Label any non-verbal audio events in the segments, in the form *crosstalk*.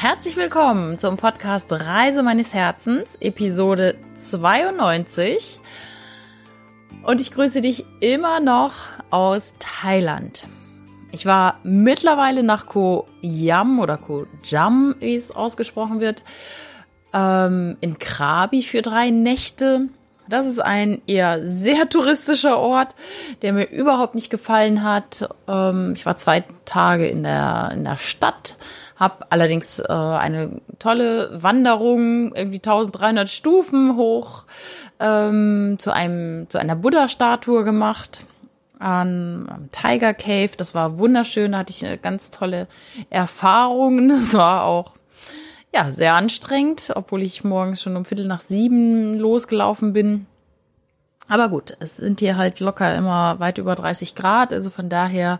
Herzlich willkommen zum Podcast Reise meines Herzens, Episode 92. Und ich grüße dich immer noch aus Thailand. Ich war mittlerweile nach Ko Yam oder Ko Jam, wie es ausgesprochen wird, ähm, in Krabi für drei Nächte. Das ist ein eher sehr touristischer Ort, der mir überhaupt nicht gefallen hat. Ähm, ich war zwei Tage in der, in der Stadt, habe allerdings äh, eine tolle Wanderung, irgendwie 1300 Stufen hoch ähm, zu einem zu einer Buddha-Statue gemacht am Tiger Cave. Das war wunderschön, da hatte ich eine ganz tolle Erfahrung. *laughs* Das war auch ja sehr anstrengend, obwohl ich morgens schon um Viertel nach sieben losgelaufen bin. Aber gut, es sind hier halt locker immer weit über 30 Grad, also von daher,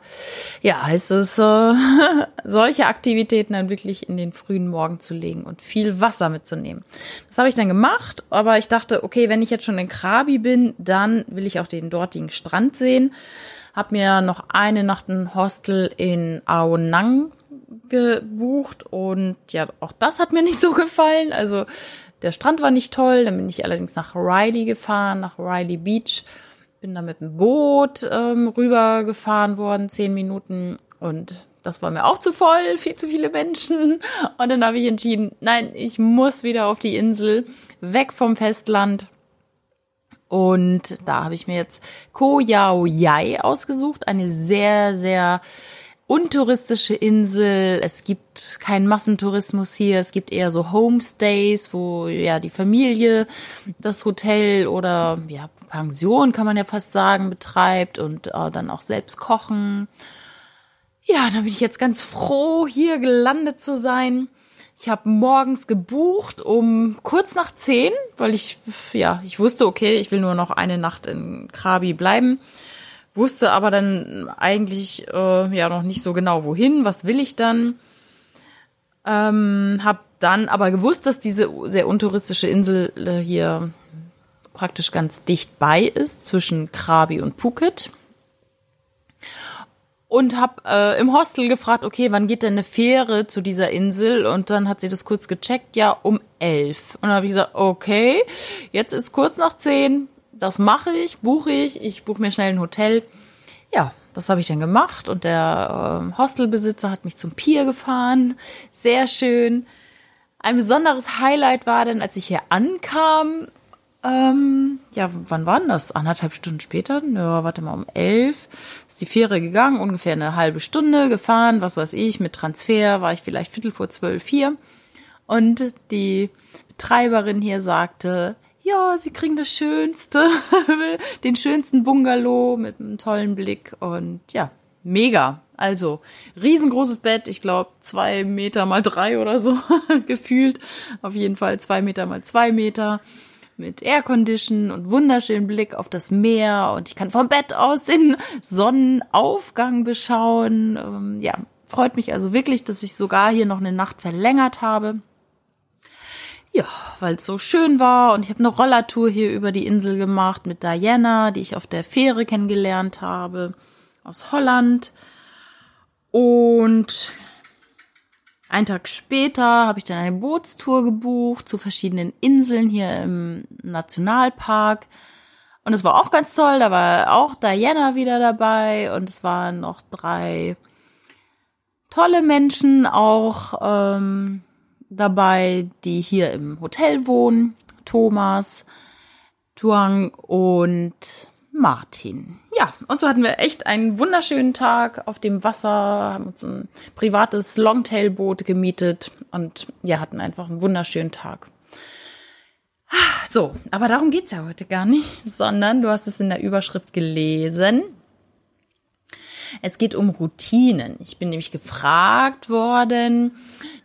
ja, heißt es, äh, *laughs* solche Aktivitäten dann wirklich in den frühen Morgen zu legen und viel Wasser mitzunehmen. Das habe ich dann gemacht, aber ich dachte, okay, wenn ich jetzt schon in Krabi bin, dann will ich auch den dortigen Strand sehen. Hab mir noch eine Nacht ein Hostel in Aonang gebucht und ja, auch das hat mir nicht so gefallen. Also der Strand war nicht toll, dann bin ich allerdings nach Riley gefahren, nach Riley Beach. Bin da mit dem Boot ähm, rübergefahren worden, zehn Minuten. Und das war mir auch zu voll, *laughs* viel zu viele Menschen. Und dann habe ich entschieden, nein, ich muss wieder auf die Insel, weg vom Festland. Und da habe ich mir jetzt Ko Yao Yai ausgesucht, eine sehr, sehr untouristische Insel. Es gibt keinen Massentourismus hier. Es gibt eher so Homestays, wo ja die Familie das Hotel oder ja Pension kann man ja fast sagen betreibt und äh, dann auch selbst kochen. Ja, da bin ich jetzt ganz froh, hier gelandet zu sein. Ich habe morgens gebucht um kurz nach zehn, weil ich ja ich wusste, okay, ich will nur noch eine Nacht in Krabi bleiben wusste aber dann eigentlich äh, ja noch nicht so genau wohin, was will ich dann. Ähm, hab dann aber gewusst, dass diese sehr untouristische Insel äh, hier praktisch ganz dicht bei ist zwischen Krabi und Phuket und hab äh, im Hostel gefragt, okay, wann geht denn eine Fähre zu dieser Insel? Und dann hat sie das kurz gecheckt, ja, um elf. Und dann habe ich gesagt, okay, jetzt ist kurz nach zehn, das mache ich, buche ich, ich buche mir schnell ein Hotel. Ja, das habe ich dann gemacht und der äh, Hostelbesitzer hat mich zum Pier gefahren. Sehr schön. Ein besonderes Highlight war dann, als ich hier ankam, ähm, ja, wann war denn das? Anderthalb Stunden später? Ja, warte mal, um elf ist die Fähre gegangen, ungefähr eine halbe Stunde gefahren, was weiß ich, mit Transfer war ich vielleicht Viertel vor zwölf hier. Und die Betreiberin hier sagte, ja, sie kriegen das Schönste, *laughs* den schönsten Bungalow mit einem tollen Blick und ja, mega. Also, riesengroßes Bett, ich glaube zwei Meter mal drei oder so *laughs* gefühlt. Auf jeden Fall zwei Meter mal zwei Meter mit Aircondition und wunderschönen Blick auf das Meer und ich kann vom Bett aus den Sonnenaufgang beschauen. Ähm, ja, freut mich also wirklich, dass ich sogar hier noch eine Nacht verlängert habe. Ja, weil es so schön war und ich habe eine Rollertour hier über die Insel gemacht mit Diana, die ich auf der Fähre kennengelernt habe aus Holland. Und einen Tag später habe ich dann eine Bootstour gebucht zu verschiedenen Inseln hier im Nationalpark. Und es war auch ganz toll, da war auch Diana wieder dabei und es waren noch drei tolle Menschen auch. Ähm, dabei, die hier im Hotel wohnen. Thomas, Tuang und Martin. Ja, und so hatten wir echt einen wunderschönen Tag auf dem Wasser, haben uns ein privates Longtailboot gemietet und ja, hatten einfach einen wunderschönen Tag. So, aber darum geht's ja heute gar nicht, *laughs* sondern du hast es in der Überschrift gelesen. Es geht um Routinen. Ich bin nämlich gefragt worden,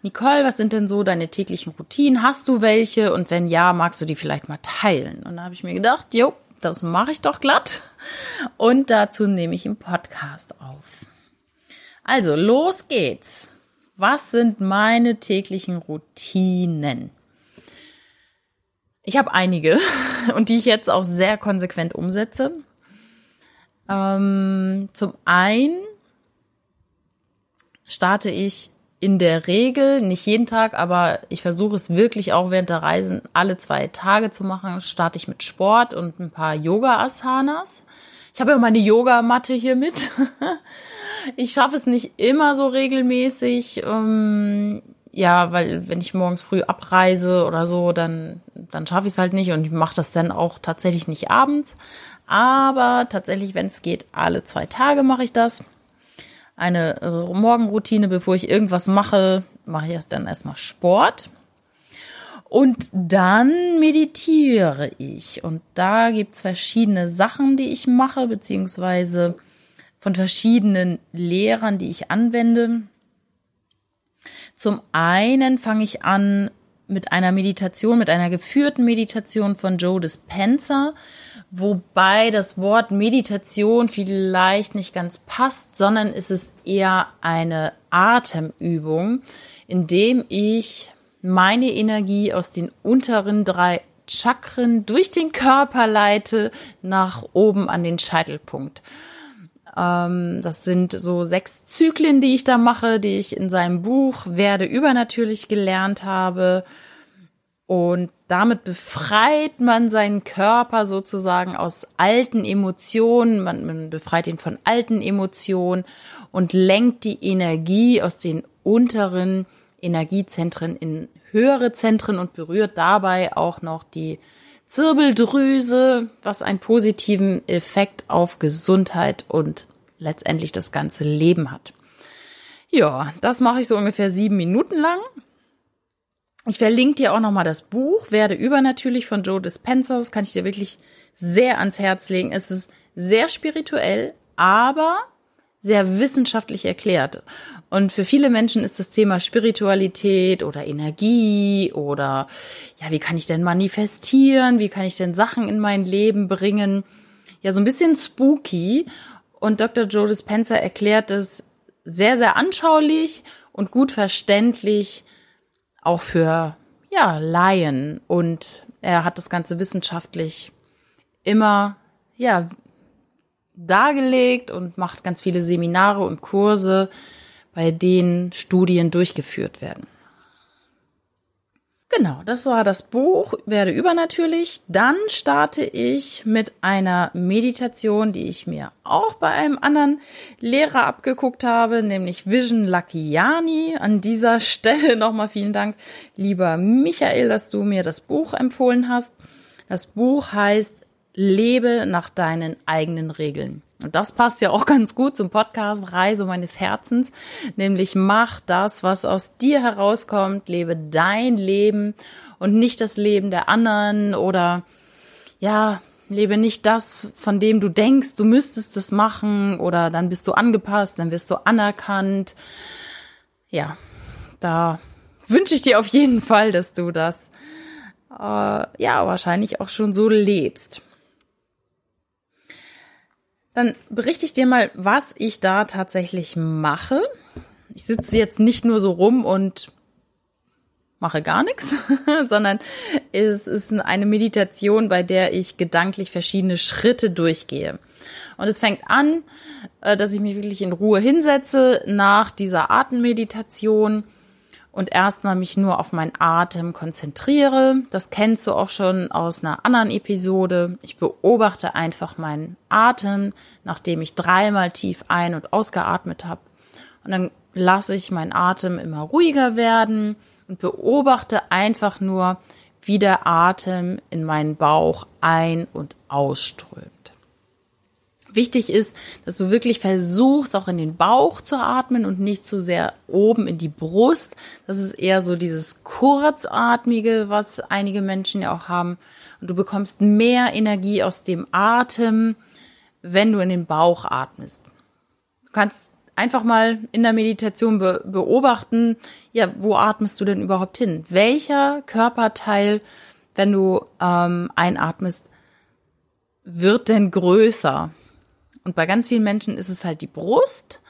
Nicole, was sind denn so deine täglichen Routinen? Hast du welche? Und wenn ja, magst du die vielleicht mal teilen? Und da habe ich mir gedacht, jo, das mache ich doch glatt. Und dazu nehme ich einen Podcast auf. Also, los geht's. Was sind meine täglichen Routinen? Ich habe einige *laughs* und die ich jetzt auch sehr konsequent umsetze. Ähm, zum einen starte ich in der Regel, nicht jeden Tag, aber ich versuche es wirklich auch während der Reisen alle zwei Tage zu machen. Starte ich mit Sport und ein paar Yoga-Asanas. Ich habe ja meine Yogamatte hier mit. *laughs* ich schaffe es nicht immer so regelmäßig. Ähm, ja, weil wenn ich morgens früh abreise oder so, dann, dann schaffe ich es halt nicht und ich mache das dann auch tatsächlich nicht abends. Aber tatsächlich, wenn es geht, alle zwei Tage mache ich das. Eine Morgenroutine, bevor ich irgendwas mache, mache ich dann erstmal Sport. Und dann meditiere ich. Und da gibt's verschiedene Sachen, die ich mache, beziehungsweise von verschiedenen Lehrern, die ich anwende. Zum einen fange ich an mit einer Meditation, mit einer geführten Meditation von Joe Dispenza, wobei das Wort Meditation vielleicht nicht ganz passt, sondern es ist eher eine Atemübung, in dem ich meine Energie aus den unteren drei Chakren durch den Körper leite nach oben an den Scheitelpunkt. Ähm, das sind so sechs Zyklen, die ich da mache, die ich in seinem Buch Werde übernatürlich gelernt habe. Und damit befreit man seinen Körper sozusagen aus alten Emotionen, man, man, befreit ihn von alten Emotionen und lenkt die Energie aus den unteren Energiezentren in höhere Zentren und berührt dabei auch noch die Zirbeldrüse, was einen positiven Effekt auf Gesundheit und letztendlich das ganze Leben hat. Ja, das mache ich so ungefähr sieben Minuten lang. Ich verlinke dir auch nochmal das Buch Werde übernatürlich von Joe Dispenza. Das kann ich dir wirklich sehr ans Herz legen. Es ist sehr spirituell, aber sehr wissenschaftlich erklärt. Und für viele Menschen ist das Thema Spiritualität oder Energie oder ja, wie kann ich denn manifestieren? Wie kann ich denn Sachen in mein Leben bringen? Ja, so ein bisschen spooky. Und Dr. Joe Dispenza erklärt es sehr, sehr anschaulich und gut verständlich, auch für ja, Laien. Und er hat das Ganze wissenschaftlich immer ja, dargelegt und macht ganz viele Seminare und Kurse, bei denen Studien durchgeführt werden. Genau, das war das Buch Werde übernatürlich. Dann starte ich mit einer Meditation, die ich mir auch bei einem anderen Lehrer abgeguckt habe, nämlich Vision Lakiani. An dieser *laughs* Stelle nochmal vielen Dank, lieber Michael, dass du mir das Buch empfohlen hast. Das Buch heißt Lebe nach deinen eigenen Regeln. Und das passt ja auch *laughs* ganz gut zum Podcast Reise meines Herzens, nämlich mach das, was aus dir herauskommt, lebe dein Leben und nicht das Leben der anderen oder ja, lebe nicht das, von dem du denkst, du müsstest es machen oder dann bist du angepasst, dann wirst du anerkannt. Ja, da wünsche ich dir auf jeden Fall, dass du das äh, ja wahrscheinlich auch schon so lebst. Dann berichte ich dir mal, was ich da tatsächlich mache. Ich sitze jetzt nicht nur so rum und mache gar nichts, *laughs* sondern es ist eine Meditation, bei der ich gedanklich verschiedene Schritte durchgehe. Und es fängt an, äh, dass ich mich wirklich in Ruhe hinsetze nach dieser Atemmeditation und erstmal mich nur auf meinen Atem konzentriere. Das kennst du auch schon aus einer anderen Episode. Ich beobachte einfach meinen Atem, nachdem ich dreimal tief ein- und ausgeatmet habe. Und dann lasse ich meinen Atem immer ruhiger werden und beobachte einfach nur, wie der Atem in meinen Bauch ein- und ausströmt. Wichtig ist, dass du wirklich versuchst, auch in den Bauch zu atmen und nicht zu sehr oben in die Brust. Das ist eher so dieses kurzatmige, was einige Menschen ja auch haben. Und du bekommst mehr Energie aus dem Atem, wenn du in den Bauch atmest. Du kannst einfach mal in der Meditation be beobachten, ja, wo atmest du denn überhaupt hin? Welcher Körperteil, wenn du ähm, einatmest, wird denn größer? Und bei ganz vielen Menschen ist es halt die Brust.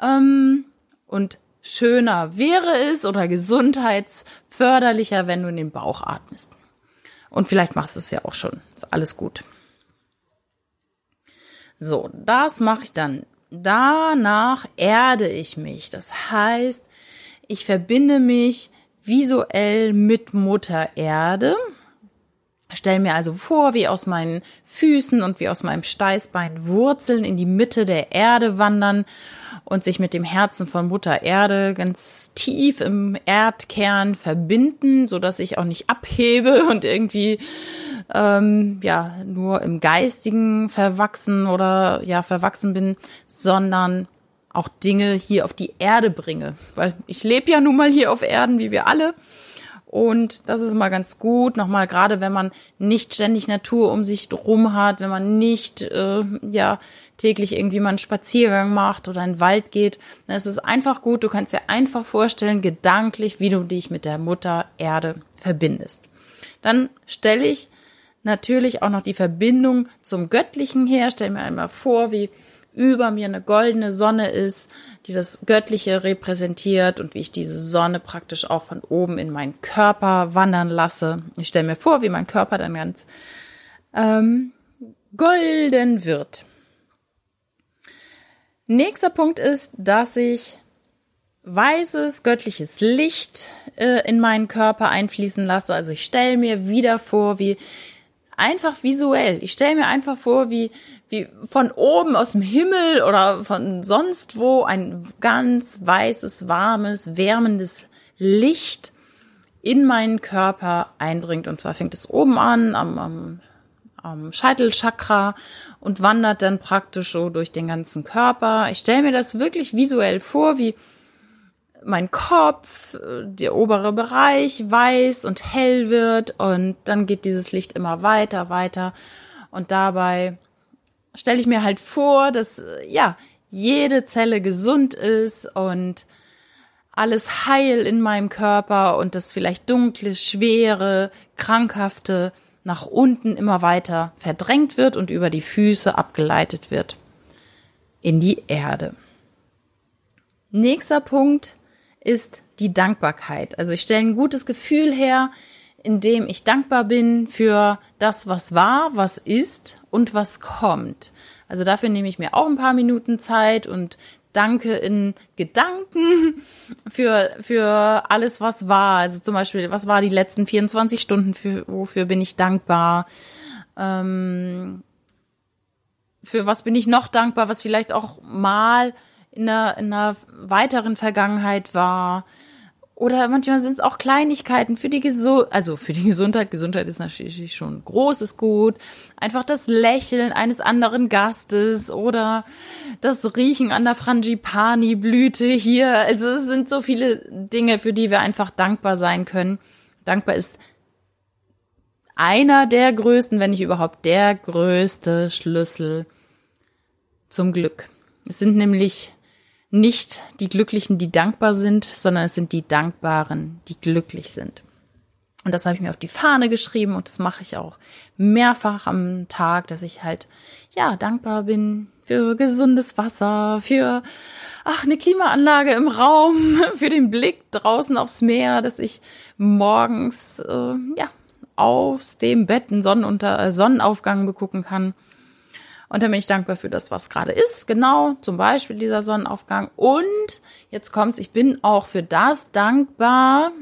Ähm, und schöner wäre es oder gesundheitsförderlicher, wenn du in den Bauch atmest. Und vielleicht machst du es ja auch schon. Ist alles gut. So, das mache ich dann. Danach erde ich mich. Das heißt, Ich verbinde mich visuell mit Mutter Erde. Stell mir also vor, wie aus meinen Füßen und wie aus meinem Steißbein Wurzeln in die Mitte der Erde wandern und sich mit dem Herzen von Mutter Erde ganz tief im Erdkern verbinden, so dass ich auch nicht abhebe und irgendwie ähm, ja nur im Geistigen verwachsen oder ja verwachsen bin, sondern auch Dinge hier auf die Erde bringe. Weil ich lebe ja nun mal hier auf Erden, wie wir alle. Und das ist mal ganz gut, nochmal gerade wenn man nicht ständig Natur um sich rum hat, wenn man nicht äh, ja täglich irgendwie mal einen Spaziergang macht oder in den Wald geht, dann ist es einfach gut, du kannst dir einfach vorstellen, gedanklich, wie du dich mit der Mutter Erde verbindest. Dann stelle ich natürlich auch noch die Verbindung zum Göttlichen her, stell mir einmal vor, wie über mir eine goldene Sonne ist, die das Göttliche repräsentiert und wie ich diese Sonne praktisch auch von oben in meinen Körper wandern lasse. Ich stelle mir vor, wie mein Körper dann ganz ähm, golden wird. Nächster Punkt ist, dass ich weißes göttliches Licht äh, in meinen Körper einfließen lasse. Also ich stelle mir wieder vor, wie einfach visuell. Ich stelle mir einfach vor, wie wie von oben aus dem Himmel oder von sonst wo ein ganz weißes, warmes, wärmendes Licht in meinen Körper einbringt. Und zwar fängt es oben an, am, am, am Scheitelchakra und wandert dann praktisch so durch den ganzen Körper. Ich stelle mir das wirklich visuell vor, wie mein Kopf, der obere Bereich weiß und hell wird und dann geht dieses Licht immer weiter, weiter und dabei stelle ich mir halt vor, dass äh, ja jede Zelle gesund ist und alles heil in meinem Körper und das vielleicht dunkle, schwere, krankhafte nach unten immer weiter verdrängt wird und über die Füße abgeleitet wird in die Erde. Nächster Punkt ist die Dankbarkeit. Also ich stelle ein gutes Gefühl her, in dem ich dankbar bin für das, was war, was ist und was kommt. Also dafür nehme ich mir auch ein paar Minuten Zeit und danke in Gedanken *laughs* für, für alles, was war. Also zum Beispiel, was war die letzten 24 Stunden, für, wofür bin ich dankbar? Ähm, für was bin ich noch dankbar, was vielleicht auch mal in einer, in einer weiteren Vergangenheit war? Oder manchmal sind es auch Kleinigkeiten für die Gesundheit, also für die Gesundheit. Gesundheit ist natürlich schon großes Gut. Einfach das Lächeln eines anderen Gastes oder das Riechen an der Frangipani-Blüte hier. Also es sind so viele Dinge, für die wir einfach dankbar sein können. Dankbar ist einer der größten, wenn nicht überhaupt der größte Schlüssel zum Glück. Es sind nämlich nicht die Glücklichen, die dankbar sind, sondern es sind die Dankbaren, die glücklich sind. Und das habe ich mir auf die Fahne geschrieben und das mache ich auch mehrfach am Tag, dass ich halt, ja, dankbar bin für gesundes Wasser, für, ach, eine Klimaanlage im Raum, *laughs* für den Blick draußen aufs Meer, dass ich morgens, äh, ja, aus dem Bett einen Sonnenunter äh, Sonnenaufgang begucken kann und dann bin ich dankbar für das, was gerade ist. Genau, zum Beispiel dieser Sonnenaufgang. Und jetzt kommt's, ich bin auch für das dankbar,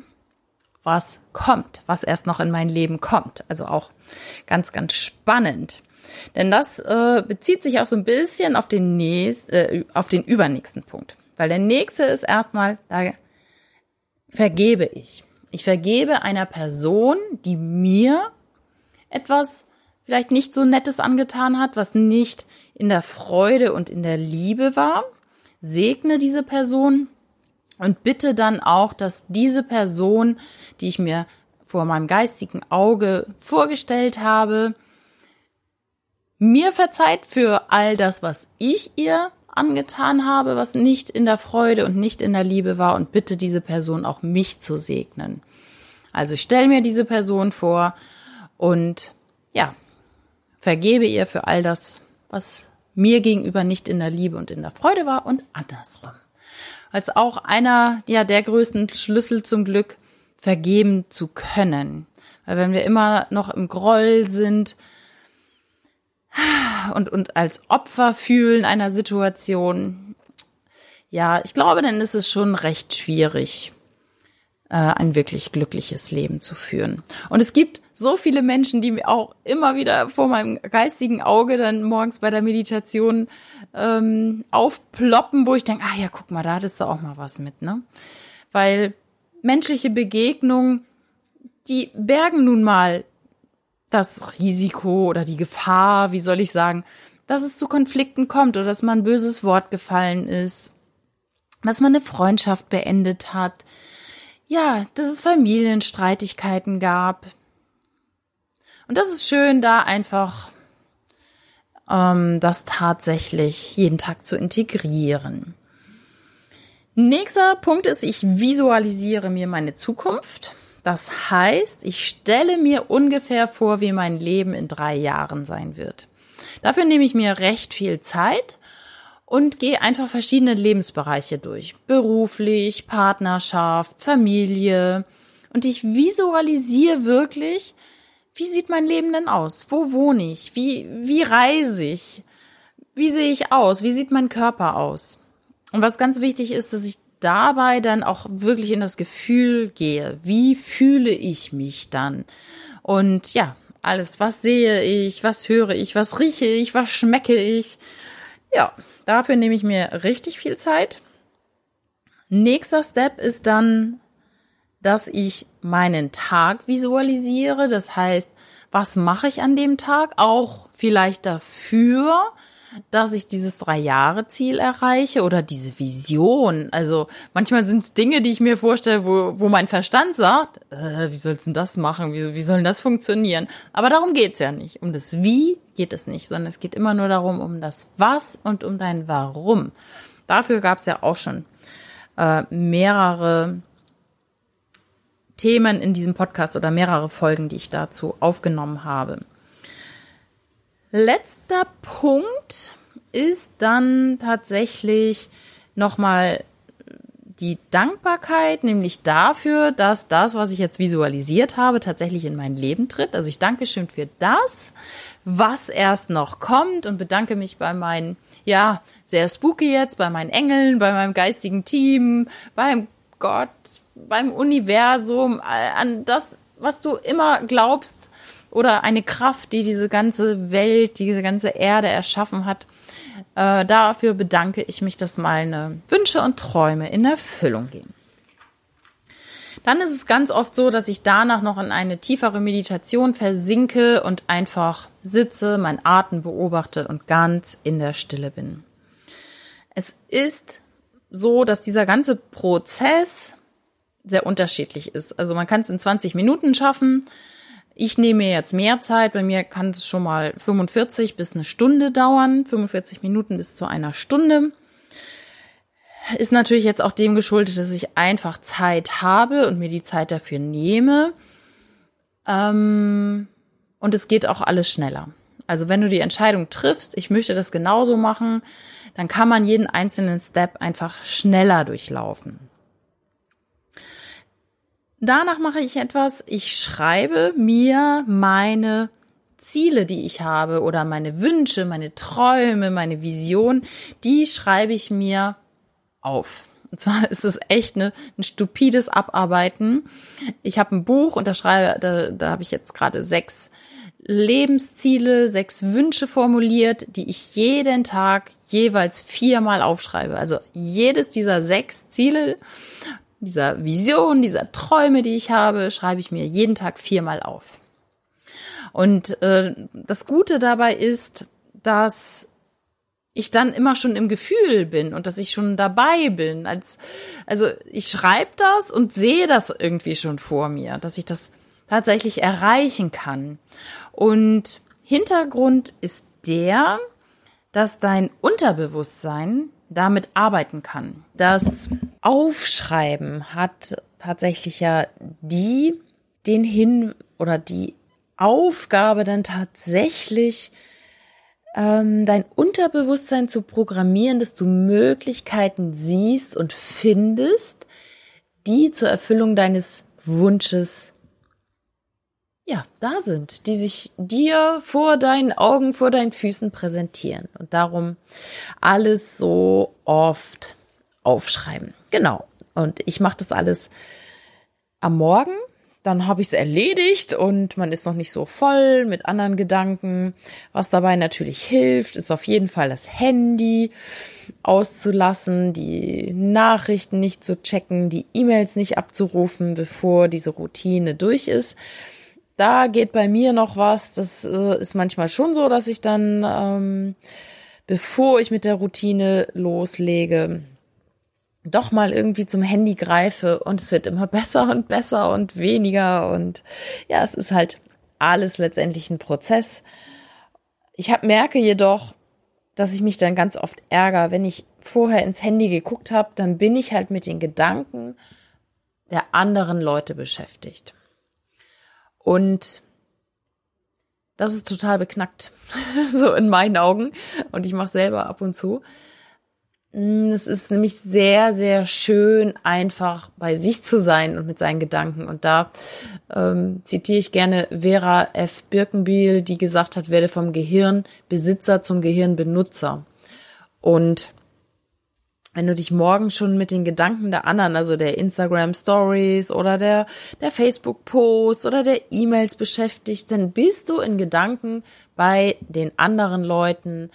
was kommt, was erst noch in mein Leben kommt. Also auch ganz, ganz spannend. Denn das äh, bezieht sich auch so ein bisschen auf den nächsten, äh, auf den übernächsten Punkt. Weil der nächste ist erstmal, da vergebe ich. Ich vergebe einer Person, die mir etwas vielleicht nicht so Nettes angetan hat, was nicht in der Freude und in der Liebe war. Segne diese Person und bitte dann auch, dass diese Person, die ich mir vor meinem geistigen Auge vorgestellt habe, mir verzeiht für all das, was ich ihr angetan habe, was nicht in der Freude und nicht in der Liebe war und bitte diese Person auch mich zu segnen. Also ich stelle mir diese Person vor und ja, vergebe ihr für all das, was mir gegenüber nicht in der Liebe und in der Freude war und andersrum. Als auch einer ja der größten Schlüssel zum Glück, vergeben zu können. Weil wenn wir immer noch im Groll sind und uns als Opfer fühlen einer Situation, ja, ich glaube, dann ist es schon recht schwierig, ein wirklich glückliches Leben zu führen. Und es gibt so viele Menschen, die mir auch immer wieder vor meinem geistigen Auge dann morgens bei der Meditation ähm, aufploppen, wo ich denke, ah ja, guck mal, da hattest du auch mal was mit, ne? Weil menschliche Begegnungen, die bergen nun mal das Risiko oder die Gefahr, wie soll ich sagen, dass es zu Konflikten kommt oder dass man ein böses Wort gefallen ist, dass man eine Freundschaft beendet hat, ja, dass es Familienstreitigkeiten gab. Und das ist schön, da einfach ähm, das tatsächlich jeden Tag zu integrieren. Nächster Punkt ist, ich visualisiere mir meine Zukunft. Das heißt, ich stelle mir ungefähr vor, wie mein Leben in drei Jahren sein wird. Dafür nehme ich mir recht viel Zeit und gehe einfach verschiedene Lebensbereiche durch. Beruflich, Partnerschaft, Familie. Und ich visualisiere wirklich, wie sieht mein Leben denn aus? Wo wohne ich? Wie, wie reise ich? Wie sehe ich aus? Wie sieht mein Körper aus? Und was ganz wichtig ist, dass ich dabei dann auch wirklich in das Gefühl gehe. Wie fühle ich mich dann? Und ja, alles, was sehe ich, was höre ich, was rieche ich, was schmecke ich? Ja, Dafür nehme ich mir richtig viel Zeit. Nächster Step ist dann, dass ich meinen Tag visualisiere. Das heißt, was mache ich an dem Tag? Auch vielleicht dafür, dass ich dieses Drei-Jahre-Ziel erreiche oder diese Vision. Also manchmal sind es Dinge, die ich mir vorstelle, wo, wo mein Verstand sagt, äh, wie sollst du das machen? Wie, wie soll das funktionieren? Aber darum geht's ja nicht. Um das Wie geht es nicht, sondern es geht immer nur darum, um das Was und um dein Warum. Dafür gab es ja auch schon äh, mehrere Themen in diesem Podcast oder mehrere Folgen, die ich dazu aufgenommen habe. Letzter Punkt ist dann tatsächlich nochmal die Dankbarkeit, nämlich dafür, dass das, was ich jetzt visualisiert habe, tatsächlich in mein Leben tritt. Also ich danke schön für das, was erst noch kommt und bedanke mich bei meinen, ja, sehr spooky jetzt, bei meinen Engeln, bei meinem geistigen Team, beim Gott, beim Universum, an das, was du immer glaubst oder eine Kraft, die diese ganze Welt, diese ganze Erde erschaffen hat. Äh, dafür bedanke ich mich, dass meine Wünsche und Träume in Erfüllung gehen. Dann ist es ganz oft so, dass ich danach noch in eine tiefere Meditation versinke und einfach sitze, mein Atem beobachte und ganz in der Stille bin. Es ist so, dass dieser ganze Prozess sehr unterschiedlich ist. Also man kann es in 20 Minuten schaffen. Ich nehme mir jetzt mehr Zeit. Bei mir kann es schon mal 45 bis eine Stunde dauern. 45 Minuten bis zu einer Stunde. Ist natürlich jetzt auch dem geschuldet, dass ich einfach Zeit habe und mir die Zeit dafür nehme. Ähm, und es geht auch alles schneller. Also wenn du die Entscheidung triffst, ich möchte das genauso machen, dann kann man jeden einzelnen Step einfach schneller durchlaufen. Danach mache ich etwas, ich schreibe mir meine Ziele, die ich habe oder meine Wünsche, meine Träume, meine Vision, die schreibe ich mir auf. Und zwar *laughs* ist es echt eine, ein stupides Abarbeiten. Ich habe ein Buch und da schreibe, da, da habe ich jetzt gerade sechs Lebensziele, sechs Wünsche formuliert, die ich jeden Tag jeweils viermal aufschreibe. Also jedes dieser sechs Ziele, dieser Vision, dieser Träume, die ich habe, schreibe ich mir jeden Tag viermal auf. Und äh, das Gute dabei ist, dass ich dann immer schon im Gefühl bin und dass ich schon dabei bin. Als, also ich schreibe das und sehe das irgendwie schon vor mir, dass ich das tatsächlich erreichen kann. Und Hintergrund ist der, dass dein Unterbewusstsein damit arbeiten kann. Das Aufschreiben hat tatsächlich ja die, den Hin oder die Aufgabe dann tatsächlich ähm, dein Unterbewusstsein zu programmieren, dass du Möglichkeiten siehst und findest, die zur Erfüllung deines Wunsches ja, da sind, die sich dir vor deinen Augen, vor deinen Füßen präsentieren und darum alles so oft aufschreiben. Genau. Und ich mache das alles am Morgen dann habe ich es erledigt und man ist noch nicht so voll mit anderen Gedanken. Was dabei natürlich hilft, ist auf jeden Fall das Handy auszulassen, die Nachrichten nicht zu checken, die E-Mails nicht abzurufen, bevor diese Routine durch ist. Da geht bei mir noch was. Das äh, ist manchmal schon so, dass ich dann, ähm, bevor ich mit der Routine loslege, doch mal irgendwie zum Handy greife und es wird immer *laughs* besser und besser und weniger und ja, es ist halt alles letztendlich ein Prozess. Ich hab, merke jedoch, dass ich mich dann ganz oft ärgere, wenn ich vorher ins Handy geguckt habe, dann bin ich halt mit den Gedanken der anderen Leute beschäftigt. Und das ist total beknackt, *laughs* so in meinen Augen. Und ich mache selber ab und zu. Mm, es ist nämlich sehr, sehr schön, einfach bei sich zu sein und mit seinen Gedanken. Und da ähm, zitiere ich gerne Vera F. Birkenbiel, die gesagt hat, werde vom Gehirnbesitzer zum Gehirnbenutzer. Und wenn du dich morgen schon mit den Gedanken der anderen, also der Instagram Stories oder der, der Facebook Posts oder der E-Mails beschäftigst, dann bist du in Gedanken bei den anderen Leuten,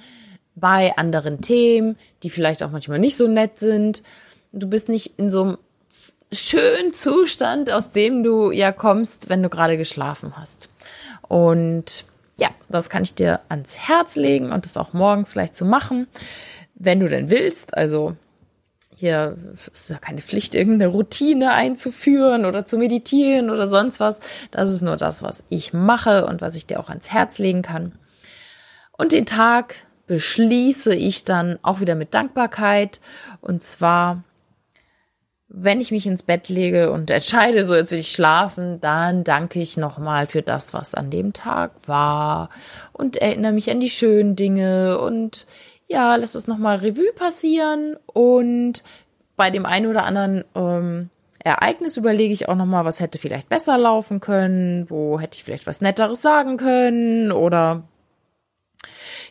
bei anderen Themen, die vielleicht auch manchmal nicht so nett sind. Du bist nicht in so einem schönen Zustand, aus dem du ja kommst, wenn du gerade geschlafen hast. Und ja, das kann ich dir ans Herz legen und das auch morgens gleich zu machen, wenn du denn willst. Also hier ist ja keine Pflicht, irgendeine Routine einzuführen oder zu meditieren oder sonst was. Das ist nur das, was ich mache und was ich dir auch ans Herz legen kann. Und den Tag beschließe ich dann auch wieder mit Dankbarkeit. Und zwar, wenn ich mich ins Bett lege und entscheide, so jetzt will ich schlafen, dann danke ich nochmal für das, was an dem Tag war und erinnere mich an die schönen Dinge und ja, lass es nochmal Revue passieren und bei dem einen oder anderen ähm, Ereignis überlege ich auch nochmal, was hätte vielleicht besser laufen können, wo hätte ich vielleicht was Netteres sagen können oder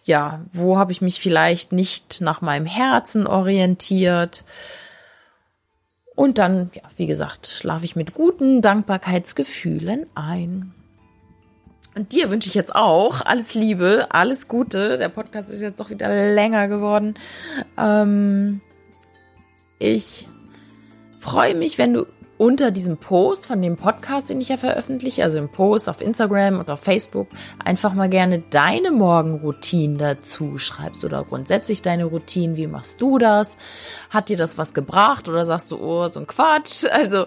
ja, wo habe ich mich vielleicht nicht nach meinem Herzen orientiert? Und dann, ja, wie gesagt, schlafe ich mit guten Dankbarkeitsgefühlen ein. Und dir wünsche ich jetzt auch alles Liebe, alles Gute. Der Podcast ist jetzt doch wieder länger geworden. Ähm, ich freue mich, wenn du unter diesem Post von dem Podcast, den ich ja veröffentliche, also im Post auf Instagram und auf Facebook, einfach mal gerne deine Morgenroutine dazu schreibst oder grundsätzlich deine Routine. Wie machst du das? Hat dir das was gebracht oder sagst du, oh, so ein Quatsch? Also,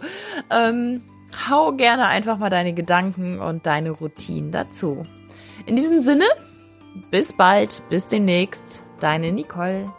ähm, hau gerne einfach mal deine Gedanken und deine Routine dazu. In diesem Sinne, bis bald, bis demnächst, deine Nicole.